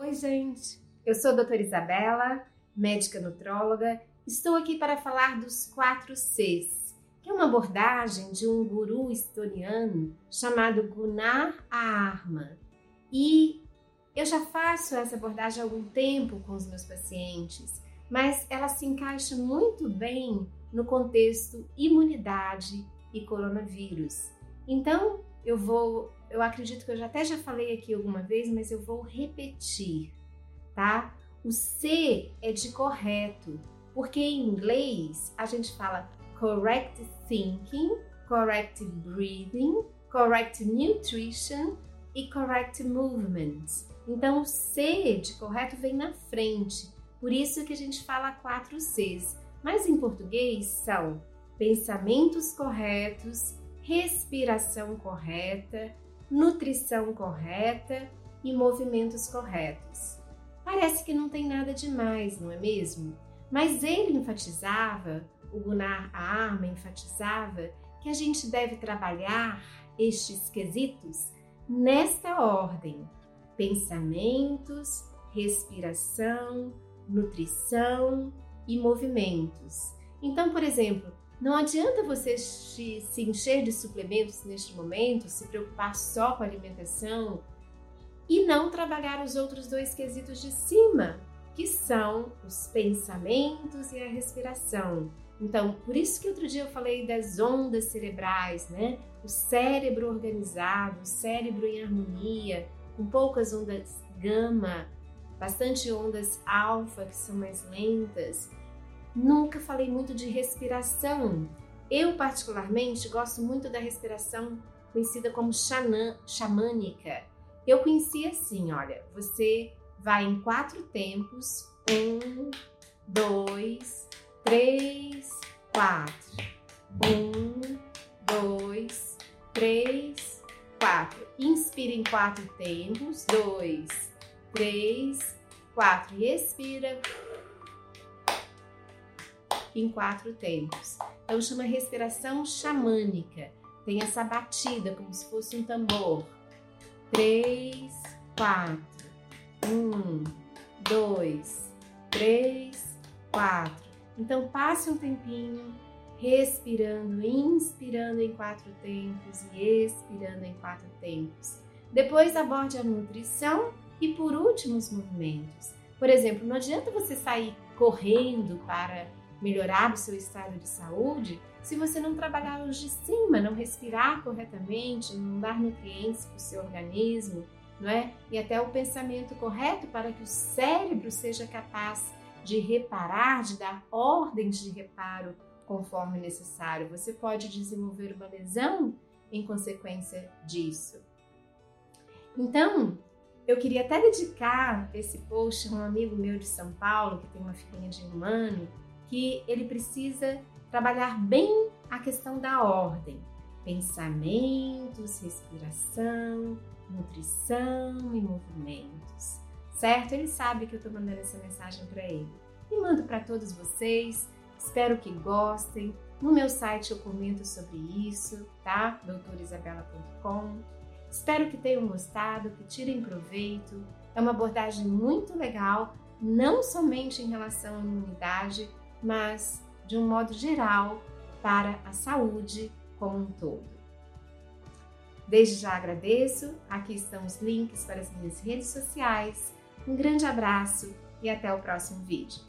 Oi, gente. Eu sou a doutora Isabela, médica nutróloga. Estou aqui para falar dos quatro Cs, que é uma abordagem de um guru estoniano chamado Gunnar Aarma. E eu já faço essa abordagem há algum tempo com os meus pacientes, mas ela se encaixa muito bem no contexto imunidade e coronavírus. Então, eu vou, eu acredito que eu já até já falei aqui alguma vez, mas eu vou repetir, tá? O C é de correto, porque em inglês a gente fala correct thinking, correct breathing, correct nutrition e correct movement. Então o C de correto vem na frente, por isso que a gente fala quatro Cs. Mas em português são pensamentos corretos, respiração correta, nutrição correta e movimentos corretos. Parece que não tem nada demais, não é mesmo? Mas ele enfatizava, o Gunnar Arma enfatizava, que a gente deve trabalhar estes quesitos nesta ordem: pensamentos, respiração, nutrição e movimentos. Então, por exemplo, não adianta você se, encher de suplementos neste momento, se preocupar só com a alimentação e não trabalhar os outros dois quesitos de cima, que são os pensamentos e a respiração. Então, por isso que outro dia eu falei das ondas cerebrais, né? O cérebro organizado, o cérebro em harmonia, com poucas ondas gama, bastante ondas alfa, que são mais lentas Nunca falei muito de respiração. Eu, particularmente, gosto muito da respiração conhecida como xanã, xamânica. Eu conheci assim: olha, você vai em quatro tempos: um, dois, três, quatro. Um, dois, três, quatro. Inspira em quatro tempos: dois, três, quatro. E expira em quatro tempos. Então chama respiração xamânica. Tem essa batida como se fosse um tambor. Três, quatro. Um, dois, três, quatro. Então passe um tempinho respirando, inspirando em quatro tempos e expirando em quatro tempos. Depois aborde a nutrição e por último os movimentos. Por exemplo, não adianta você sair correndo para melhorar o seu estado de saúde se você não trabalhar os de cima, não respirar corretamente, não dar nutrientes para o seu organismo, não é? E até o pensamento correto para que o cérebro seja capaz de reparar, de dar ordens de reparo conforme necessário. Você pode desenvolver uma lesão em consequência disso. Então, eu queria até dedicar esse post a um amigo meu de São Paulo, que tem uma filhinha de um ano, que ele precisa trabalhar bem a questão da ordem, pensamentos, respiração, nutrição e movimentos, certo? Ele sabe que eu estou mandando essa mensagem para ele. E mando para todos vocês. Espero que gostem. No meu site eu comento sobre isso, tá? doutorisabela.com. Espero que tenham gostado, que tirem proveito. É uma abordagem muito legal, não somente em relação à imunidade, mas de um modo geral para a saúde como um todo. Desde já agradeço, aqui estão os links para as minhas redes sociais. Um grande abraço e até o próximo vídeo.